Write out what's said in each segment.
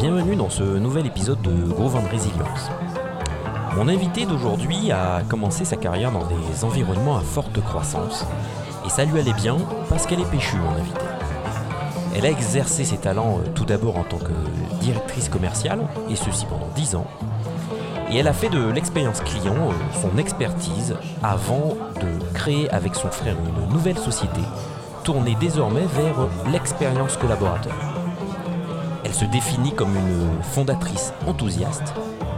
bienvenue dans ce nouvel épisode de Gros Vin de Résilience. Mon invité d'aujourd'hui a commencé sa carrière dans des environnements à forte croissance, et ça lui allait bien parce qu'elle est péchue, mon invité. Elle a exercé ses talents euh, tout d'abord en tant que directrice commerciale, et ceci pendant 10 ans, et elle a fait de l'expérience client euh, son expertise avant de créer avec son frère une nouvelle société tournée désormais vers l'expérience collaborateur. Elle se définit comme une fondatrice enthousiaste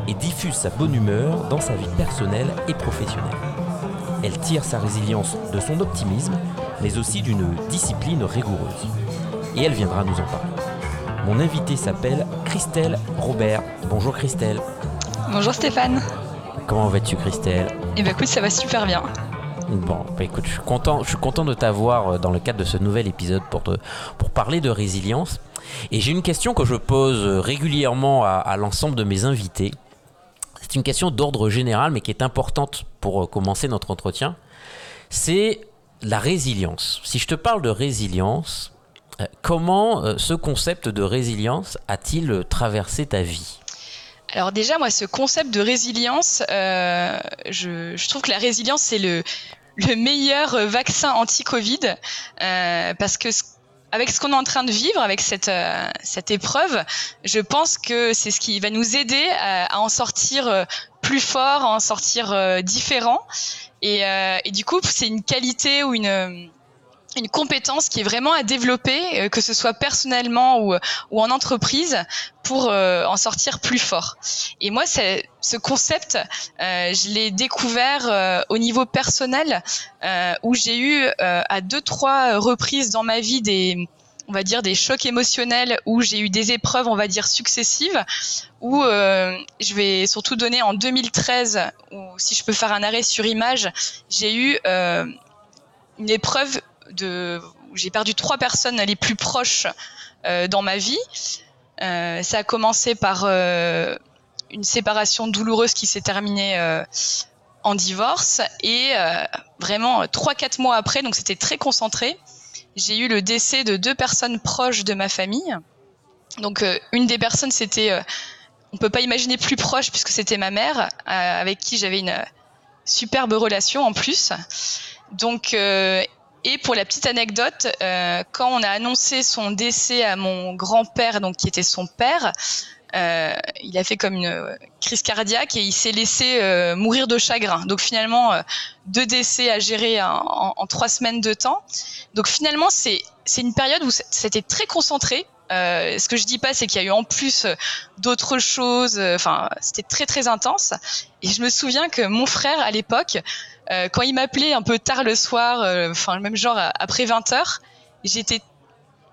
et diffuse sa bonne humeur dans sa vie personnelle et professionnelle. Elle tire sa résilience de son optimisme, mais aussi d'une discipline rigoureuse. Et elle viendra nous en parler. Mon invité s'appelle Christelle Robert. Bonjour Christelle. Bonjour Stéphane. Comment vas-tu Christelle? Eh ben écoute, ça va super bien. Bon, bah écoute, je suis content, je suis content de t'avoir euh, dans le cadre de ce nouvel épisode pour, te, pour parler de résilience. Et j'ai une question que je pose régulièrement à, l'ensemble de mes invités. C'est une question d'ordre général, mais qui est importante pour euh, commencer notre entretien. C'est la résilience. Si je te parle de résilience, euh, comment euh, ce concept de résilience a-t-il traversé ta vie? Alors déjà, moi, ce concept de résilience, je, trouve que la résilience, c'est le, le meilleur vaccin anti-Covid, parce que ce- avec ce qu'on est en train de vivre, avec cette, euh, cette épreuve, je pense que c'est ce qui va nous aider à, à en sortir euh, plus fort, à en sortir euh, différent. Et, euh, et du coup, c'est une qualité ou une, une compétence qui est vraiment à développer, euh, que ce soit personnellement ou, ou en entreprise, pour euh, en sortir plus fort. Et moi, ce concept, euh, je l'ai découvert euh, au niveau personnel, euh, où j'ai eu euh, à deux trois reprises dans ma vie des on va dire des chocs émotionnels où j'ai eu des épreuves on va dire successives où euh, je vais surtout donner en 2013 où si je peux faire un arrêt sur image j'ai eu euh, une épreuve j'ai perdu trois personnes les plus proches euh, dans ma vie. Euh, ça a commencé par euh, une séparation douloureuse qui s'est terminée en divorce. Et vraiment trois quatre mois après donc c'était très concentré j'ai eu le décès de deux personnes proches de ma famille. Donc une des personnes c'était on peut pas imaginer plus proche puisque c'était ma mère avec qui j'avais une superbe relation en plus. Donc et pour la petite anecdote, euh, quand on a annoncé son décès à mon grand-père, donc qui était son père, euh, il a fait comme une euh, crise cardiaque et il s'est laissé euh, mourir de chagrin. Donc finalement, euh, deux décès à gérer en, en- trois semaines de temps. Donc finalement, c'est une période où c'était très concentré. Euh, ce que je dis pas, c'est qu'il y a eu en plus euh, d'autres choses. euh, Enfin, c'était très très intense. Et je me souviens que mon frère à l'époque, quand il m'appelait un peu tard le soir, enfin le même genre après 20 heures, j'étais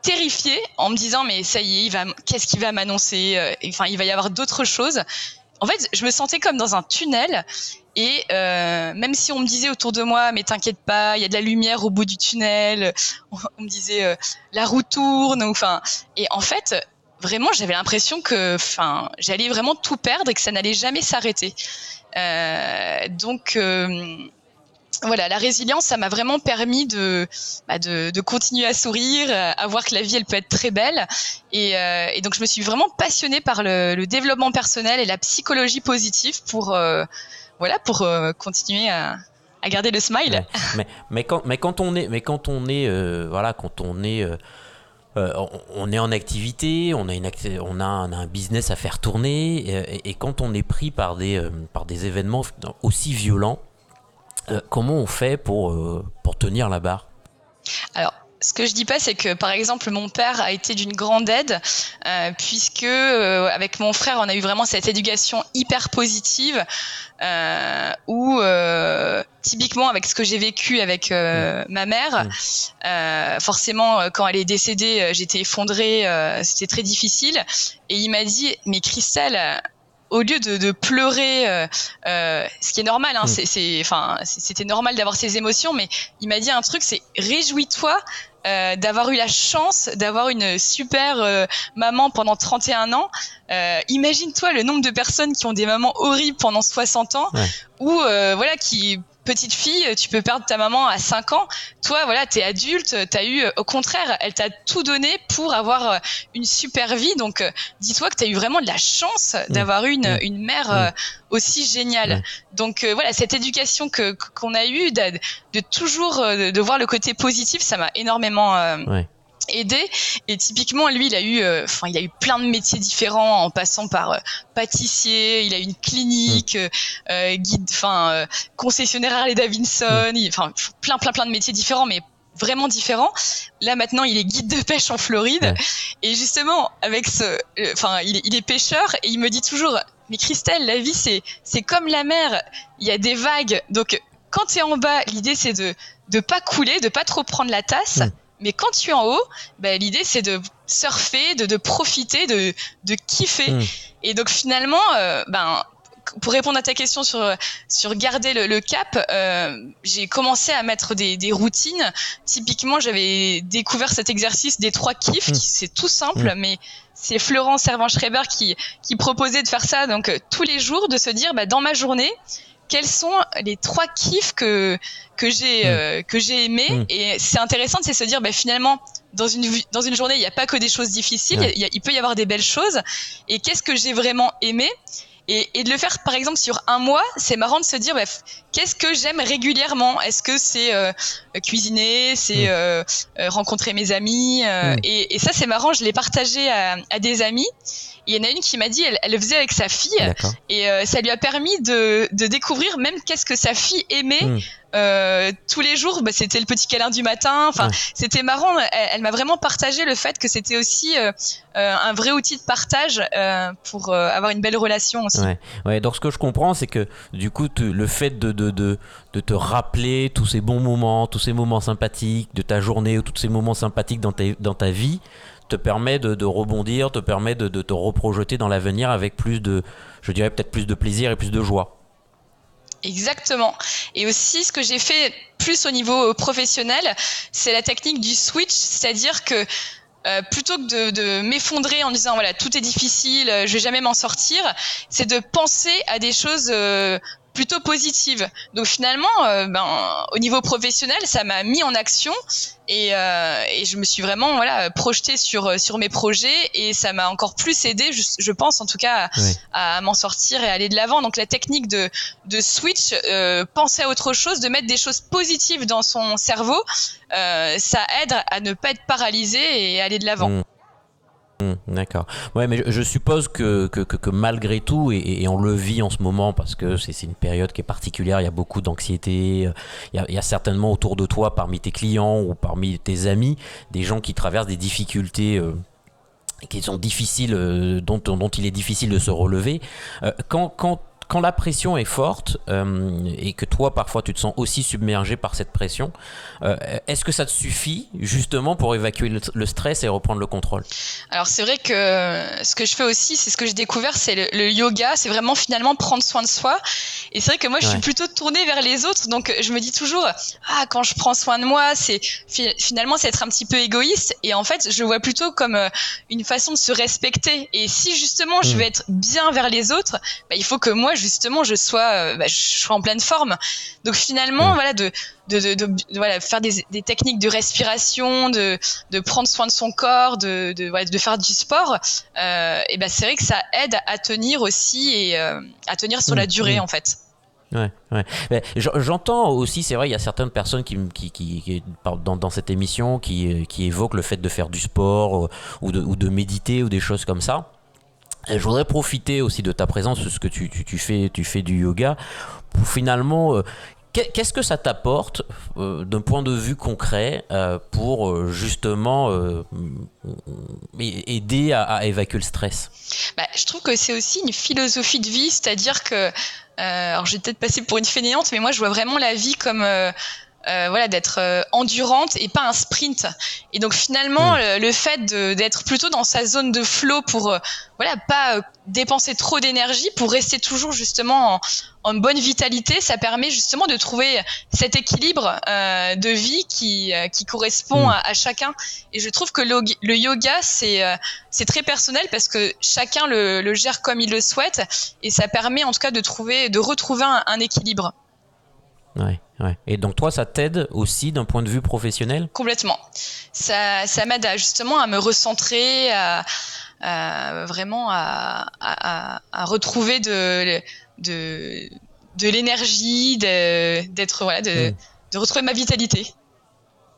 terrifiée en me disant mais ça y est, va, qu'est-ce qu'il va m'annoncer Enfin, il va y avoir d'autres choses. En fait, je me sentais comme dans un tunnel et euh, même si on me disait autour de moi mais t'inquiète pas, il y a de la lumière au bout du tunnel, on, me disait euh, la roue tourne, ou enfin et en fait vraiment j'avais l'impression que enfin j'allais vraiment tout perdre et que ça n'allait jamais s'arrêter. Euh, donc euh, voilà, la résilience, ça m'a vraiment permis de, bah, de, de continuer à sourire, à voir que la vie, elle peut être très belle. Et, euh, et donc, je me suis vraiment passionnée par le, le développement personnel et la psychologie positive pour, euh, voilà, pour euh, continuer à, à garder le smile. Ouais. mais, mais, quand, mais quand on est, mais quand on est, euh, voilà, quand on est, euh, on, est en activité, on a, une acti- on, a un, un business à faire tourner, et, quand on est pris par des, euh, par des événements aussi violents, euh, comment on fait pour, pour tenir la barre? Alors, ce que je dis pas, c'est que par exemple, mon père a été d'une grande aide, euh, puisque euh, avec mon frère, on a eu vraiment cette éducation hyper positive, euh, où euh, typiquement avec ce que j'ai vécu avec euh, ma mère, euh, forcément, quand elle est décédée, j'étais effondrée, euh, c'était très difficile, et il m'a dit, mais Christelle. Au lieu de, de pleurer, euh, euh, ce qui est normal, hein, Mm. c'est- enfin, c'était normal d'avoir ces émotions, mais il m'a dit un truc, c'est réjouis-toi euh, d'avoir eu la chance d'avoir une super euh, maman pendant 31 ans. Euh, Imagine-toi le nombre de personnes qui ont des mamans horribles pendant 60 ans, Ouais. ou euh, voilà qui petite fille, tu peux perdre ta maman à 5 ans. Toi, voilà, t'es adulte, t'as eu, au contraire, elle t'a tout donné pour avoir euh, une super vie. Donc, euh, dis-toi que t'as eu vraiment de la chance mmh. d'avoir une, mmh. une mère mmh. aussi géniale. Donc, voilà, cette éducation que qu'on a eue, de, de toujours de voir le côté positif, ça m'a énormément aider. Et typiquement, lui, il a eu, euh, enfin, il a eu plein de métiers différents en passant par euh, pâtissier. Il a eu une clinique, mm. euh, guide, enfin, concessionnaire Harley Davidson. Enfin, plein, plein, plein de métiers différents, mais vraiment différents. Là maintenant, il est guide de pêche en Floride et justement avec ce, enfin, il, il, est pêcheur et il me dit toujours, mais Christelle, la vie c'est c'est comme la mer, il y a des vagues, donc quand tu es en bas, l'idée c'est de de pas couler, de pas trop prendre la tasse. Mm. Mais quand tu es en haut, bah, l'idée c'est de surfer, de, de profiter, de, de kiffer. Hmm. Et donc finalement, euh, ben, pour répondre à ta question sur, sur garder le, le cap, euh, j'ai commencé à mettre des, des routines. Typiquement, j'avais découvert cet exercice des trois kiffs. Hmm. C'est tout simple, hmm. mais c'est Florence Servan-Schreiber qui, qui proposait de faire ça. Donc euh, tous les jours, de se dire, bah, dans ma journée, quels sont les trois kiffs que que j'ai mm. euh, que j'ai aimé mm. et c'est intéressant de se dire bah, finalement dans une dans une journée il n'y a pas que des choses difficiles il, peut y avoir des belles choses. Et qu'est-ce que j'ai vraiment aimé? Et, et, de le faire par exemple sur un mois, c'est marrant de se dire bref, qu'est-ce que j'aime régulièrement? Est-ce que c'est euh, cuisiner, c'est mm. euh, euh, rencontrer mes amis et, et, ça c'est marrant, je l'ai partagé à, à, des amis il y en a une qui m'a dit, elle, elle, le faisait avec sa fille, et euh, ça lui a permis de, de découvrir même qu'est-ce que sa fille aimait. Hmm. Euh, tous les jours, bah, c'était le petit câlin du matin. Enfin, c'était marrant. Elle, m'a vraiment partagé le fait que c'était aussi euh, un vrai outil de partage euh, pour avoir une belle relation aussi. Ouais. ouais. Donc ce que je comprends, c'est que du coup, le fait de, de, de, de, te rappeler tous ces bons moments, tous ces moments sympathiques de ta journée ou tous ces moments sympathiques dans ta, dans ta vie, te permet de, rebondir, te permet de, te reprojeter dans l'avenir avec plus de, je dirais peut-être plus de plaisir et plus de joie. Exactement. Et aussi, ce que j'ai fait plus au niveau professionnel, c'est la technique du switch, c'est-à-dire que euh, plutôt que de, m'effondrer en disant voilà tout est difficile, je vais jamais m'en sortir, c'est de penser à des choses euh, plutôt positive. Donc finalement, euh, ben, au niveau professionnel, ça m'a mis en action et, euh, et, je me suis vraiment voilà projetée sur sur mes projets et ça m'a encore plus aidé, je, je, pense en tout cas, à, m'en sortir et aller de l'avant. Donc la technique de de switch, euh, penser à autre chose, de mettre des choses positives dans son cerveau, euh, ça aide à ne pas être paralysé et aller de l'avant. Mmh. Mmh, d'accord. Ouais, mais je, suppose que, que, malgré tout, et, on le vit en ce moment parce que c'est une période qui est particulière, il y a beaucoup d'anxiété, euh, il, y a certainement autour de toi, parmi tes clients ou parmi tes amis, des gens qui traversent des difficultés. Euh, qui sont difficiles, euh, dont, il est difficile de se relever. Quand, quand quand la pression est forte euh, et que toi parfois tu te sens aussi submergé par cette pression, euh, est-ce que ça te suffit justement pour évacuer le, stress et reprendre le contrôle? Alors c'est vrai que ce que je fais aussi, c'est ce que j'ai découvert, c'est le, yoga, c'est vraiment finalement prendre soin de soi. Et c'est vrai que moi je suis plutôt tournée vers les autres, donc je me dis toujours ah quand je prends soin de moi, c'est finalement c'est être un petit peu égoïste. Et en fait je vois plutôt comme euh, une façon de se respecter. Et si justement je hmm. veux être bien vers les autres, bah, il faut que moi justement je sois, euh, bah, je sois en pleine forme. Donc finalement, voilà, de, de, de, voilà, faire des, des, techniques de respiration, de, de prendre soin de son corps, de, de, voilà, de faire du sport, euh, et ben c'est vrai que ça aide à tenir aussi et euh, à tenir sur la mm. durée mm. en fait. Ouais, ouais. J'entends aussi, c'est vrai, il y a certaines personnes qui, qui, qui dans, dans, cette émission qui, qui évoquent le fait de faire du sport ou de, ou de méditer ou des choses comme ça je voudrais profiter aussi de ta présence, parce que tu, fais, tu fais du yoga, pour finalement euh, Qu'est-ce que ça t'apporte euh, d'un point de vue concret euh, pour justement aider à, évacuer le stress? Bah, Je trouve que c'est aussi une philosophie de vie, c'est-à-dire que, alors je vais peut-être passer pour une fainéante, mais moi je vois vraiment la vie comme euh, voilà d'être euh, endurante et pas un sprint et donc finalement hmm. le, fait d'être plutôt dans sa zone de flow pour euh, voilà pas dépenser trop d'énergie pour rester toujours justement en, en, bonne vitalité ça permet justement de trouver cet équilibre de vie qui qui correspond hmm. à, à, chacun et je trouve que le, le yoga c'est c'est très personnel parce que chacun le, le, gère comme il le souhaite et ça permet en tout cas de trouver de retrouver un, un équilibre Ouais, ouais. Et donc toi, ça t'aide aussi d'un point de vue professionnel? Complètement. Ça, ça m'aide justement à me recentrer, à, vraiment à, à, retrouver de, de, de l'énergie, d'être voilà, de, hmm. de retrouver ma vitalité.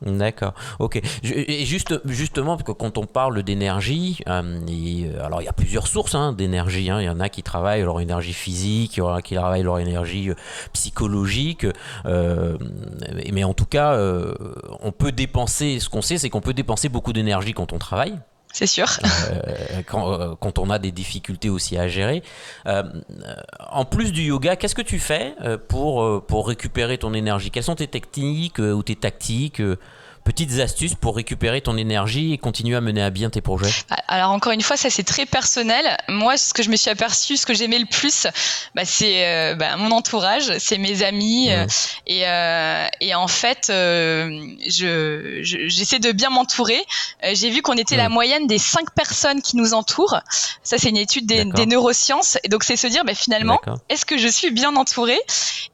D'accord. Ok. Et juste, justement, parce que quand on parle d'énergie, euh, euh, alors il y a plusieurs sources hein, d'énergie. Hein. Il y en a qui travaillent leur énergie physique, il y en a qui travaillent leur énergie euh, psychologique. mais en tout cas, on peut dépenser. Ce qu'on sait, c'est qu'on peut dépenser beaucoup d'énergie quand on travaille. C'est sûr. quand, quand, on a des difficultés aussi à gérer. en plus du yoga, qu'est-ce que tu fais pour, pour récupérer ton énergie? Quelles sont tes techniques ou tes tactiques petites astuces pour récupérer ton énergie et continuer à mener à bien tes projets? Alors encore une fois, ça c'est très personnel. Moi, ce que je me suis aperçu, ce que j'aimais le plus, bah, c'est euh, bah, mon entourage, c'est mes amis. Euh, et, euh, et, en fait, je, j'essaie de bien m'entourer. J'ai vu qu'on était la moyenne des cinq personnes qui nous entourent. Ça, c'est une étude des, neurosciences. Et donc, c'est se dire, bah, finalement, est-ce que je suis bien entourée?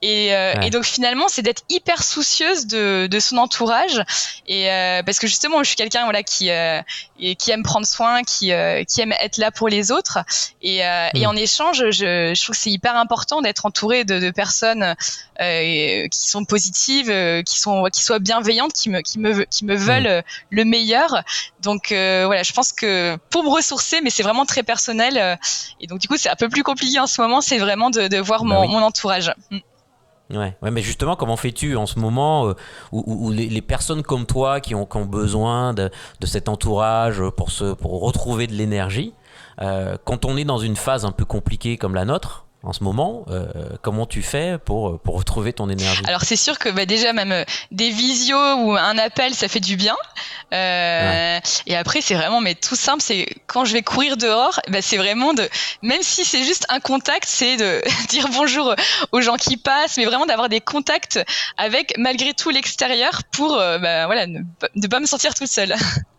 Et, et, donc, finalement, c'est d'être hyper soucieuse de, de son entourage et euh, parce que justement, je suis quelqu'un voilà qui euh, qui aime prendre soin, qui euh, qui aime être là pour les autres. Et, et mm. en échange, je, je trouve que c'est hyper important d'être entouré de, de personnes qui sont positives, qui sont qui soient bienveillantes, qui me qui me qui me mm. veulent le meilleur. Donc voilà, je pense que pour me ressourcer, mais c'est vraiment très personnel. et donc du coup, c'est un peu plus compliqué en ce moment. C'est vraiment de, de voir bah mon, mon entourage. Mm. Ouais. mais justement, comment fais-tu en ce moment euh, où, les, personnes comme toi qui ont, besoin de, cet entourage pour, se, retrouver de l'énergie, euh, quand on est dans une phase un peu compliquée comme la nôtre, en ce moment. Euh, comment tu fais pour, pour retrouver ton énergie? Alors c'est sûr que bah, déjà même euh, des visios ou un appel, ça fait du bien. Euh, Et après c'est vraiment mais tout simple, c'est quand je vais courir dehors, bah, c'est vraiment de même si c'est juste un contact, c'est de dire bonjour aux gens qui passent, mais vraiment d'avoir des contacts avec malgré tout l'extérieur pour bah, voilà ne, ne pas me sentir toute seule.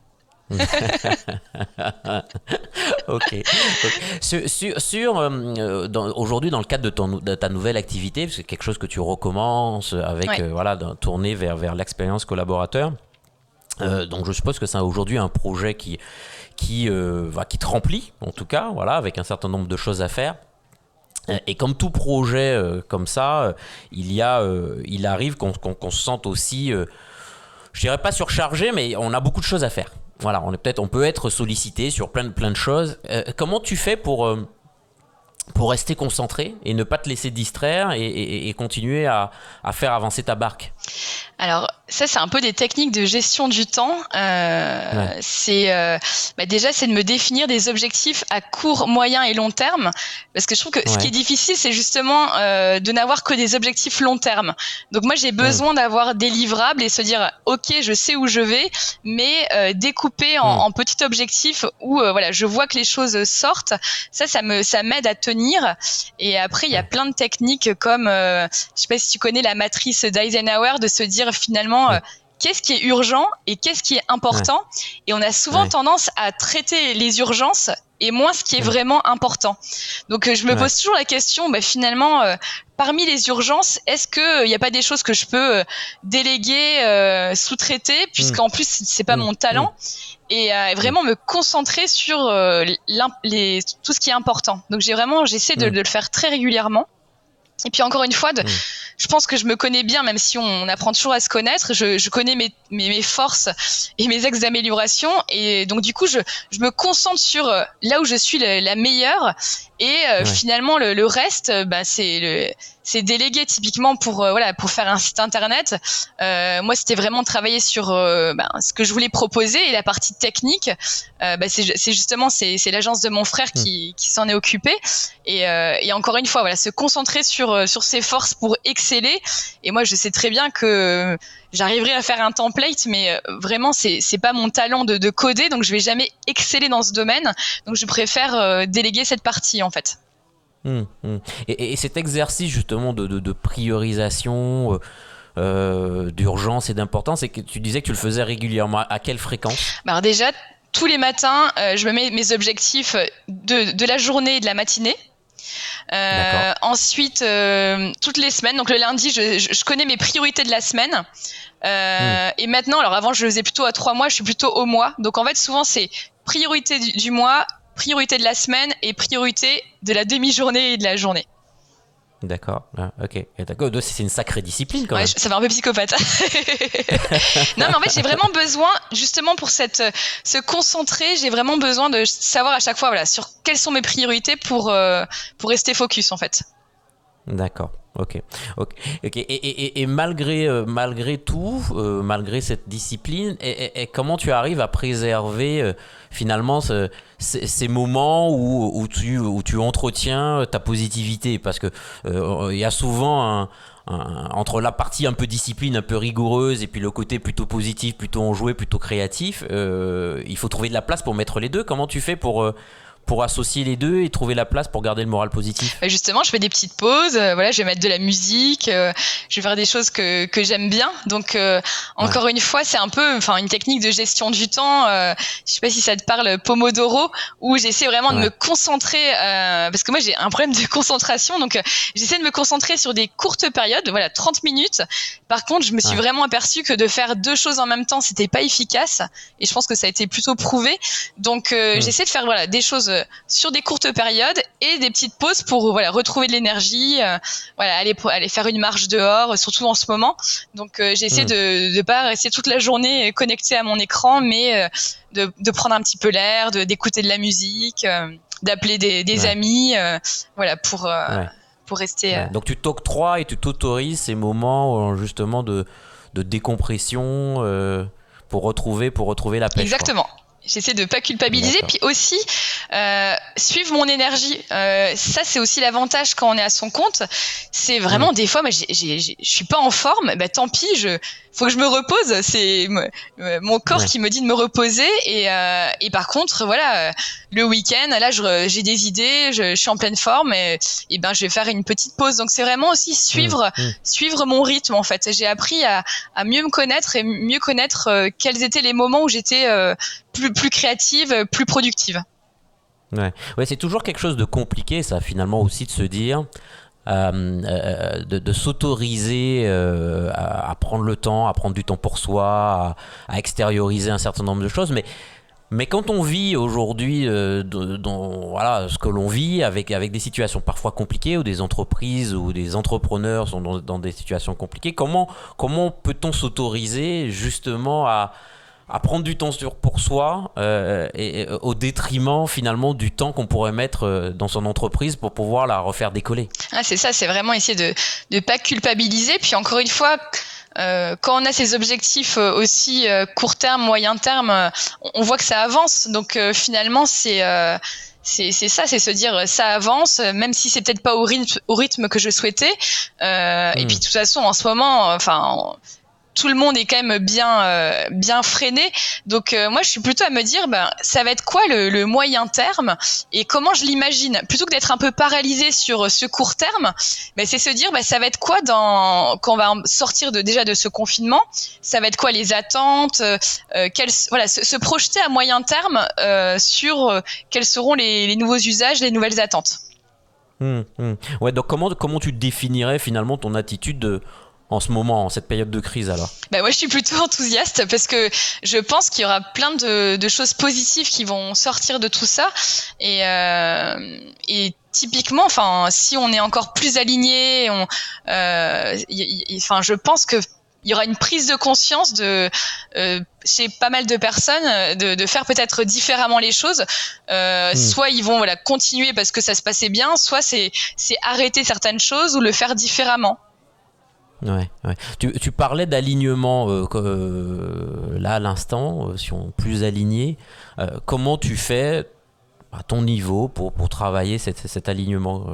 ok. Sur, sur, euh, aujourd'hui, dans le cadre de, ton, de ta nouvelle activité, c'est quelque chose que tu recommences avec euh, voilà, tourner vers, vers l'expérience collaborateur. Euh, donc je suppose que c'est aujourd'hui un projet qui, qui, va, qui te remplit, en tout cas, voilà, avec un certain nombre de choses à faire. Et comme tout projet comme ça, il, y a, il arrive qu'on se sente aussi, je dirais pas surchargé, mais on a beaucoup de choses à faire voilà, on est peut-être, on peut être sollicité sur plein de plein de choses. Euh, comment tu fais pour euh, pour rester concentré et ne pas te laisser distraire et, continuer à, à, faire avancer ta barque? Alors ça, c'est un peu des techniques de gestion du temps. Euh, C'est euh, bah déjà, c'est de me définir des objectifs à court, moyen et long terme, parce que je trouve que ce qui est difficile, c'est justement euh, de n'avoir que des objectifs long terme. Donc moi, j'ai besoin d'avoir des livrables et se dire, ok, je sais où je vais, mais euh, découper en, en, petits objectifs où euh, voilà, je vois que les choses sortent. Ça, ça me, ça m'aide à tenir. Et après, il y a plein de techniques comme, euh, je sais pas si tu connais la matrice d'Eisenhower, de se dire finalement euh, qu'est-ce qui est urgent et qu'est-ce qui est important. Et on a souvent tendance à traiter les urgences et moins ce qui est vraiment important. Donc euh, je me pose toujours la question, bah, finalement, euh, parmi les urgences, est-ce qu'il n'y a pas des choses que je peux déléguer, sous-traiter, puisqu'en mm. plus c'est pas mm. mon talent, mm. et vraiment me concentrer sur les, tout ce qui est important. Donc j'ai vraiment, j'essaie de, de, le faire très régulièrement. Et puis encore une fois, de, je pense que je me connais bien, même si on apprend toujours à se connaître. Je, je connais mes, mes, mes, forces et mes axes d'amélioration. Et donc, du coup, je, je me concentre sur euh, là où je suis la, meilleure. Et euh, finalement, le, le reste, euh, bah, c'est c'est délégué typiquement pour voilà pour faire un site internet. Euh, moi, c'était vraiment travailler sur bah, ce que je voulais proposer et la partie technique. Euh, bah, c'est justement c'est l'agence de mon frère qui, qui s'en est occupé. Et, et encore une fois, voilà, se concentrer sur sur ses forces pour exceller et moi, je sais très bien que j'arriverai à faire un template, mais euh, vraiment, c'est c'est pas mon talent de, coder, donc je vais jamais exceller dans ce domaine. Donc, je préfère euh, déléguer cette partie en fait. Hum, hum. Et, cet exercice justement de, priorisation. Euh, d'urgence et d'importance, et que tu disais que tu le faisais régulièrement. À quelle fréquence? Bah, Alors déjà, tous les matins, je me mets mes objectifs de, de la journée et de la matinée. Ensuite, toutes les semaines, donc le lundi, je, je, connais mes priorités de la semaine. Hmm. Et maintenant, alors avant, je le faisais plutôt à trois mois, je suis plutôt au mois. Donc en fait, souvent, c'est priorité du mois, priorité de la semaine et priorité de la demi-journée et de la journée. D'accord, ah, ok. D'accord, c'est une sacrée discipline quand même. ça va un peu psychopathe. non, mais en fait, j'ai vraiment besoin, justement pour cette, se concentrer, j'ai vraiment besoin de savoir à chaque fois voilà, sur quelles sont mes priorités pour, euh, pour rester focus en fait. D'accord. Ok, ok, Et, et, malgré, euh, malgré tout, euh, malgré cette discipline, comment tu arrives à préserver euh, finalement ces moments où, où, tu, où tu entretiens ta positivité? Parce que il y a souvent entre la partie un peu discipline, un peu rigoureuse, et puis le côté plutôt positif, plutôt enjoué, plutôt créatif, il faut trouver de la place pour mettre les deux. Comment tu fais pour pour associer les deux et trouver la place pour garder le moral positif bah, Justement, je fais des petites pauses. Euh, voilà, je vais mettre de la musique. Euh, je vais faire des choses que, que j'aime bien. Donc, euh, encore une fois, c'est un peu, enfin, une technique de gestion du temps. je sais pas si ça te parle, Pomodoro, où j'essaie vraiment de me concentrer, parce que moi j'ai un problème de concentration. Donc, j'essaie de me concentrer sur des courtes périodes. Voilà, 30 minutes. Par contre, je me suis vraiment aperçu que de faire deux choses en même temps, c'était pas efficace. Et je pense que ça a été plutôt prouvé. Donc, hmm. j'essaie de faire voilà des choses sur des courtes périodes et des petites pauses pour voilà retrouver de l'énergie, euh, voilà aller aller faire une marche dehors, surtout en ce moment. Donc euh, j'essaie hmm. de de pas rester toute la journée connecté à mon écran, mais euh, de, de prendre un petit peu l'air, d'écouter de la musique, d'appeler des, des amis, voilà pour pour rester. Donc tu t'octroies et tu t'autorises ces moments justement de de décompression pour retrouver pour retrouver la paix. Exactement. J'essaie de pas culpabiliser, puis aussi euh, suivre mon énergie. Euh, ça, c'est aussi l'avantage quand on est à son compte. C'est vraiment mm. des fois, moi, je suis pas en forme. Bah tant pis, je faut que je me repose. C'est mon corps qui me dit de me reposer. Et, euh, et par contre, voilà, le week-end, là, j'ai des idées, je, suis en pleine forme, et, et, ben, je vais faire une petite pause. Donc, c'est vraiment aussi suivre, mm. Mm. suivre mon rythme en fait. J'ai appris à, à, mieux me connaître et mieux connaître euh, quels étaient les moments où j'étais euh, plus, plus créative, plus productive. Ouais, ouais c'est toujours quelque chose de compliqué, ça, finalement, aussi de se dire. Euh, euh, de, s'autoriser euh, à, prendre le temps, à prendre du temps pour soi, à, extérioriser un certain nombre de choses. Mais, mais quand on vit aujourd'hui voilà, ce que l'on vit avec, avec des situations parfois compliquées, ou des entreprises ou des entrepreneurs sont dans, dans des situations compliquées, comment, comment peut-on s'autoriser justement à à prendre du temps pour soi euh, et, euh, au détriment finalement du temps qu'on pourrait mettre euh, dans son entreprise pour pouvoir la refaire décoller. Ah, c'est ça, c'est vraiment essayer de ne pas culpabiliser. Puis encore une fois, quand on a ces objectifs aussi court terme, moyen terme, on voit que ça avance. Donc finalement, c'est c'est ça, c'est se dire ça avance, même si c'est peut-être pas au rythme, au rythme que je souhaitais. Et hmm. puis de toute façon, en ce moment, enfin, tout le monde est quand même bien euh, bien freiné. Donc euh, moi je suis plutôt à me dire ben ça va être quoi le, moyen terme et comment je l'imagine? Plutôt que d'être un peu paralysé sur ce court terme, ben c'est se dire ben ça va être quoi dans quand on va sortir déjà de ce confinement, ça va être quoi les attentes, euh, voilà se, projeter à moyen terme sur quels seront les, nouveaux usages, les nouvelles attentes. Hum, hum. Ouais, donc comment, comment tu définirais finalement ton attitude de, en ce moment, en cette période de crise alors? Bah Moi, je suis plutôt enthousiaste parce que je pense qu'il y aura plein de, choses positives qui vont sortir de tout ça. Et, euh, et typiquement, enfin, si on est encore plus aligné, on, euh, enfin, je pense que il y aura une prise de conscience de euh, chez pas mal de personnes de, de faire peut-être différemment les choses. Euh, hmm. Soit ils vont voilà continuer parce que ça se passait bien, soit c'est c'est arrêter certaines choses ou le faire différemment. Ouais. Tu, tu parlais d'alignement euh, euh, là à l'instant, euh, si on plus aligné. comment tu fais à ton niveau pour, pour travailler cet, cet alignement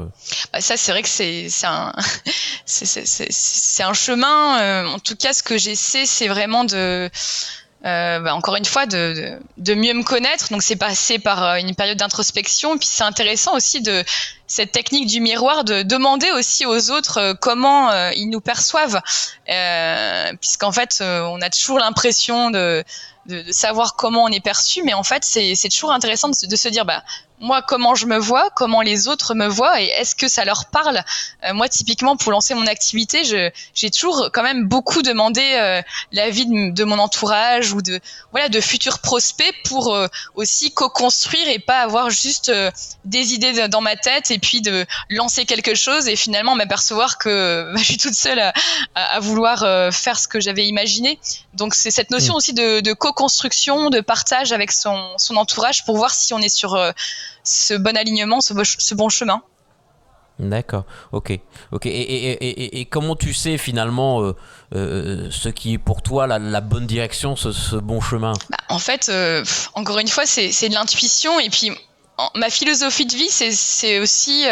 bah Ça, c'est vrai que c'est un, c'est un chemin. en tout cas, ce que j'essaie, c'est vraiment de. Bah, encore une fois, de, de, de, mieux me connaître. Donc, c'est passé par une période d'introspection. Puis, c'est intéressant aussi de cette technique du miroir de demander aussi aux autres comment ils nous perçoivent, puisqu'en fait, on a toujours l'impression de, de, de, savoir comment on est perçu, mais en fait, c'est toujours intéressant de, de, se dire, bah, moi comment je me vois, comment les autres me voient et est-ce que ça leur parle? Euh, moi typiquement pour lancer mon activité, j'ai toujours quand même beaucoup demandé euh, l'avis de, de, mon entourage ou de voilà de futurs prospects pour euh, aussi co-construire et pas avoir juste euh, des idées dans ma tête et puis de lancer quelque chose et finalement m'apercevoir que bah, je suis toute seule à, à, vouloir faire ce que j'avais imaginé. Donc c'est cette notion mmh. aussi de, de co-construction, de partage avec son, son entourage pour voir si on est sur ce bon alignement, ce, bon chemin. D'accord, ok, ok. Et, comment tu sais finalement euh, euh, ce qui est pour toi la, bonne direction, ce, bon chemin? Bah, En fait, euh, encore une fois, c'est de l'intuition. Et puis, ma philosophie de vie, c'est aussi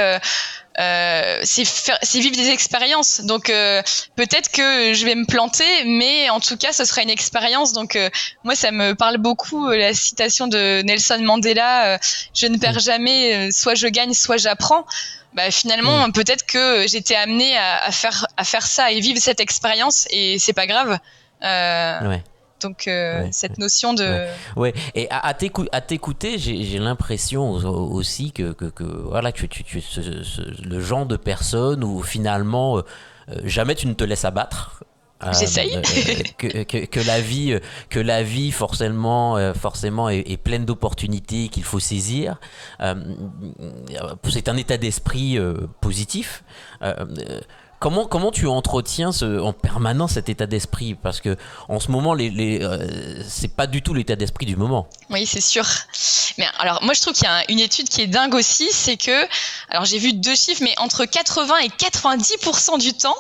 euh, c'est vivre des expériences. Donc euh, peut-être que je vais me planter, mais en tout cas, ce sera une expérience. Donc euh, moi, ça me parle beaucoup la citation de Nelson Mandela "Je ne perds mm. jamais, soit je gagne, soit j'apprends." Bah, finalement, mm. peut-être que j'étais amenée à, à, faire à faire ça et vivre cette expérience, et c'est pas grave. Ouais. Donc euh, cette notion de... Ouais, et à, t'écouter, j'ai l'impression aussi que, que, voilà, tu, tu, es le genre de personne où finalement euh, euh, jamais tu ne te laisses abattre. J'essaye. que, que, que, la vie, que la vie forcément, forcément est, pleine d'opportunités qu'il faut saisir. c'est un état d'esprit positif. Comment, comment tu entretiens ce, en permanence cet état d'esprit? Parce que en ce moment, les, les euh, c'est pas du tout l'état d'esprit du moment. Oui, c'est sûr. Mais alors, moi, je trouve qu'il y a une étude qui est dingue aussi, c'est que, alors j'ai vu deux chiffres, mais entre 80 et 90% du temps,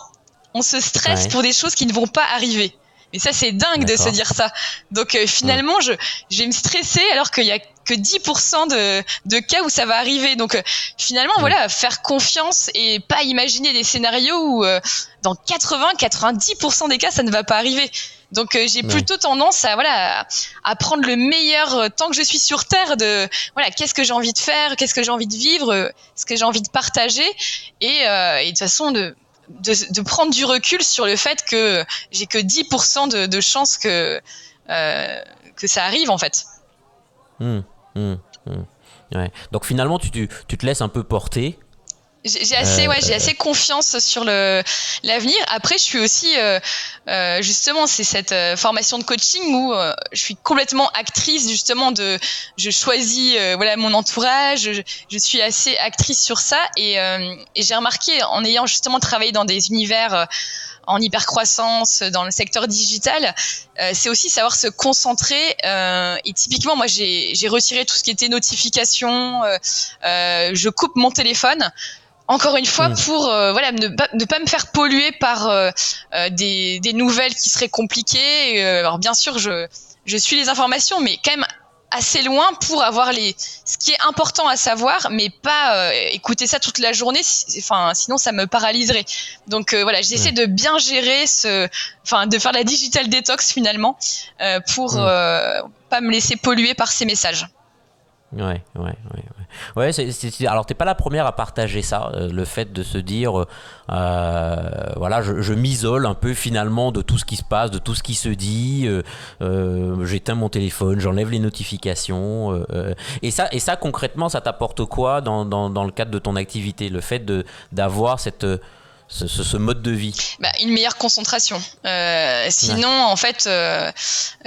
on se stresse pour des choses qui ne vont pas arriver. Mais ça, c'est dingue de se dire ça. Donc euh, finalement, je, je vais me stresser alors qu'il y a que 10% de, de cas où ça va arriver. Donc euh, finalement, voilà, faire confiance et pas imaginer des scénarios où euh, dans 80-90% des cas, ça ne va pas arriver. Donc j'ai plutôt tendance à voilà à prendre le meilleur temps que je suis sur terre de voilà qu'est-ce que j'ai envie de faire, qu'est-ce que j'ai envie de vivre, ce que j'ai envie de partager et, et de toute façon de de, prendre du recul sur le fait que j'ai que 10% de, de chances que, euh, que ça arrive en fait. Mmh, mmh, mmh. Ouais. Donc finalement, tu, tu, tu, te laisses un peu porter j'ai assez, ouais, j'ai euh, assez confiance sur le l'avenir. Après, je suis aussi, euh, euh, justement, c'est cette formation de coaching où je suis complètement actrice, justement, de, je choisis, voilà, mon entourage. Je, je, suis assez actrice sur ça, et, et j'ai remarqué en ayant justement travaillé dans des univers en hypercroissance dans le secteur digital, euh, c'est aussi savoir se concentrer. Euh, et typiquement, moi, j'ai retiré tout ce qui était notification. Euh, je coupe mon téléphone encore une fois, mm. pour euh, voilà ne pas, ne pas me faire polluer par euh, euh, des, des, nouvelles qui seraient compliquées. alors bien sûr, je, je suis les informations, mais quand même assez loin pour avoir les ce qui est important à savoir, mais pas écouter ça toute la journée. Enfin, sinon ça me paralyserait. Donc voilà, j'essaie de bien gérer ce, enfin de faire la digital détox finalement pour mm. pas me laisser polluer par ces messages. Ouais, ouais, ouais. Ouais, c'est, c'est, alors t'es pas la première à partager ça, euh, le fait de se dire, euh, voilà, je, m'isole un peu finalement de tout ce qui se passe, de tout ce qui se dit. Euh, euh j'éteins mon téléphone, j'enlève les notifications. Euh, et ça, et ça concrètement, ça t'apporte quoi dans, le cadre de ton activité, le fait d'avoir cette ce, ce, mode de vie bah, Une meilleure concentration. Euh, sinon, en fait, euh,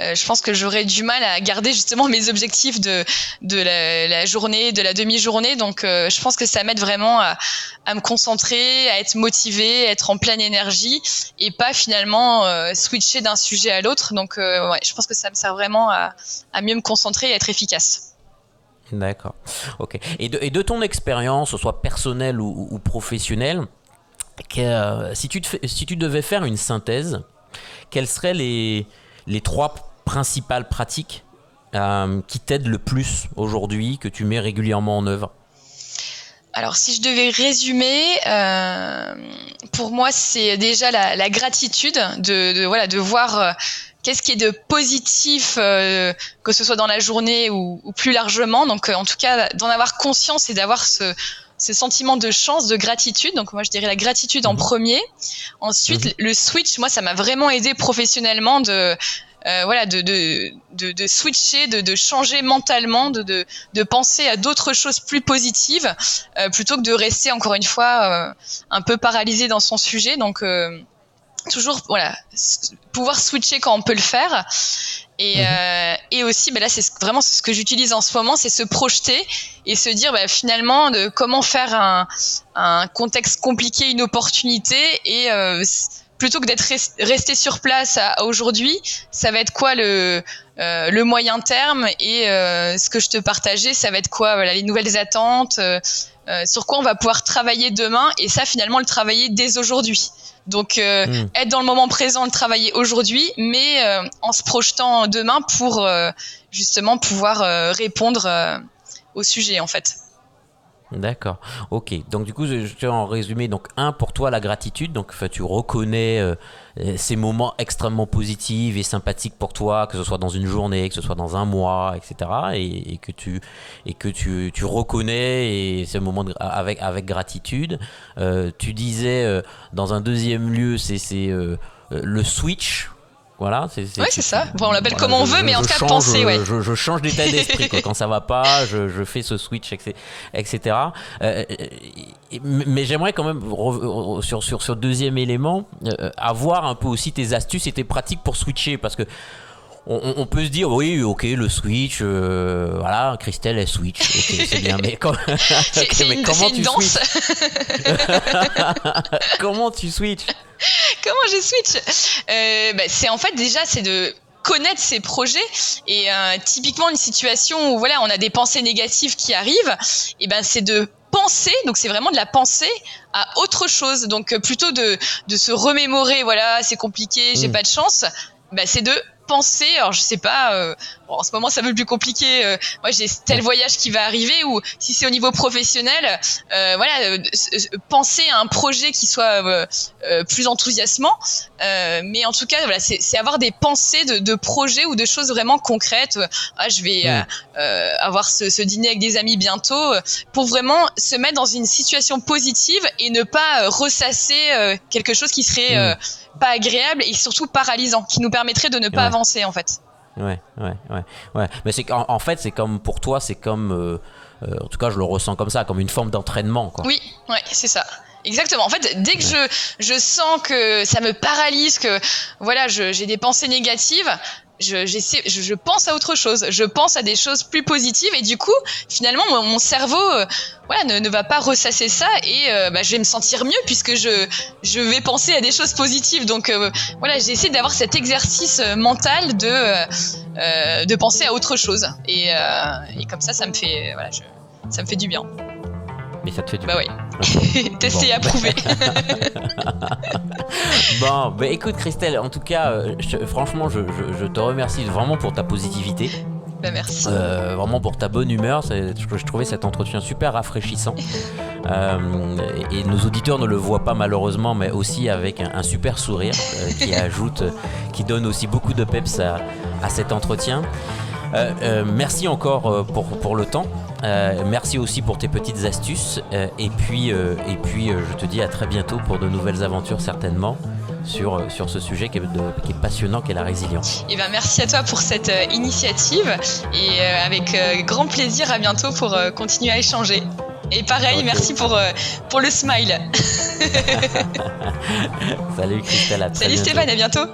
euh, je pense que j'aurais du mal à garder justement mes objectifs de, de la, la journée, de la demi-journée. Donc, je pense que ça m'aide vraiment à, à, me concentrer, à être motivé, à être en pleine énergie et pas finalement switcher d'un sujet à l'autre. Donc, ouais, je pense que ça me sert vraiment à, à mieux me concentrer et être efficace. D'accord. Ok. Et de, et de ton expérience, soit personnelle ou, ou professionnelle, euh, si, tu devais faire une synthèse, quelles seraient les, trois principales pratiques euh, qui t'aident le plus aujourd'hui, que tu mets régulièrement en œuvre? Alors, si je devais résumer, euh, pour moi, c'est déjà la, gratitude de, voilà de voir qu'est-ce qui est de positif, que ce soit dans la journée ou, ou plus largement. Donc, en tout cas, d'en avoir conscience et d'avoir ce, ce sentiment de chance, de gratitude. Donc moi je dirais la gratitude en mhm. premier. Ensuite mhm. le switch, moi ça m'a vraiment aidé professionnellement de euh, voilà, de, de, de, de switcher, de, de, changer mentalement, de, de, de penser à d'autres choses plus positives, euh, plutôt que de rester encore une fois euh, un peu paralysé dans son sujet. Donc toujours voilà pouvoir switcher quand on peut le faire et, mhm. euh, et aussi bah là c'est vraiment ce que j'utilise en ce moment c'est se projeter et se dire bah, finalement de comment faire un, un contexte compliqué une opportunité et euh, plutôt que d'être resté sur place à, aujourd'hui ça va être quoi le euh, le moyen terme et euh, ce que je te partageais ça va être quoi voilà les nouvelles attentes euh, sur quoi on va pouvoir travailler demain et ça finalement le travailler dès aujourd'hui donc euh, hmm. être dans le moment présent, le travailler aujourd'hui, mais euh, en se projetant demain pour euh, justement pouvoir répondre au sujet en fait. D'accord. Ok. Donc du coup, je tiens en résumé. Donc un pour toi la gratitude. Donc tu reconnais euh, ces moments extrêmement positifs et sympathiques pour toi, que ce soit dans une journée, que ce soit dans un mois, etc. Et, que tu et que tu, tu reconnais et ces moments avec avec gratitude. Euh, tu disais euh, dans un deuxième lieu, c'est le switch voilà, c'est ouais, c'est ça. on l'appelle comme on veut, mais en tout cas, penser, ouais. Je, change d'état d'esprit. Quand ça va pas, je, fais ce switch, etc. Euh, mais j'aimerais quand même, sur, sur ce deuxième élément, euh, avoir un peu aussi tes astuces et tes pratiques pour switcher. Parce que on, peut se dire, oui, ok, le switch, euh, voilà, Christelle, elle switch, ok, c'est bien, mais, comment tu switches Comment tu switches Comment je switch euh, bah, C'est en fait déjà, c'est de connaître ses projets. Et euh, typiquement une situation où voilà on a des pensées négatives qui arrivent et ben c'est de penser donc c'est vraiment de la pensée à autre chose. Donc euh, plutôt de, de se remémorer voilà c'est compliqué j'ai mm. pas de chance ben, c'est de penser, alors je sais pas, euh, en ce moment c'est un peu plus compliqué, euh, moi j'ai tel voyage qui va arriver ou si c'est au niveau professionnel, euh, voilà, penser à un projet qui soit plus enthousiasmant, mais en tout cas voilà, c'est avoir des pensées de, de, projets ou de choses vraiment concrètes. Ah, je vais avoir ce, ce, dîner avec des amis bientôt, pour vraiment se mettre dans une situation positive et ne pas ressasser quelque chose qui serait pas agréable et surtout paralysant, qui nous permettrait de ne pas avancer en fait. Ouais, ouais, ouais, ouais. Mais c'est en, en fait, c'est comme pour toi, c'est comme, euh, euh, en tout cas, je le ressens comme ça, comme une forme d'entraînement, quoi. Oui, ouais, c'est ça. Exactement. En fait, dès que je, je sens que ça me paralyse, que voilà, j'ai des pensées négatives, je, je, je, pense à autre chose, je pense à des choses plus positives et du coup, finalement, mon, cerveau euh, voilà, ne, ne, va pas ressasser ça et euh, bah, je vais me sentir mieux puisque je, je vais penser à des choses positives. Donc euh, voilà, j'ai essayé d'avoir cet exercice mental de, de penser à autre chose et, et comme ça, ça me fait, voilà, je, ça me fait du bien. Mais ça te fait du Bah oui. Testé et approuvé. Bon, bah écoute Christelle, en tout cas, euh, franchement, je, je, te remercie vraiment pour ta positivité. Bah merci. Euh, vraiment pour ta bonne humeur. Je, trouvais cet entretien super rafraîchissant. Euh, et, nos auditeurs ne le voient pas malheureusement, mais aussi avec un, super sourire qui ajoute, qui donne aussi beaucoup de peps à, à cet entretien. merci encore pour, pour le temps. Euh, merci aussi pour tes petites astuces. Euh, et puis, euh, et puis je te dis à très bientôt pour de nouvelles aventures certainement sur, sur ce sujet qui est, qui est passionnant, qui est la résilience. Et eh ben, merci à toi pour cette initiative et avec grand plaisir à bientôt pour continuer à échanger. Et pareil, merci pour, pour le smile. Salut Christelle, à Salut Stéphane, à bientôt.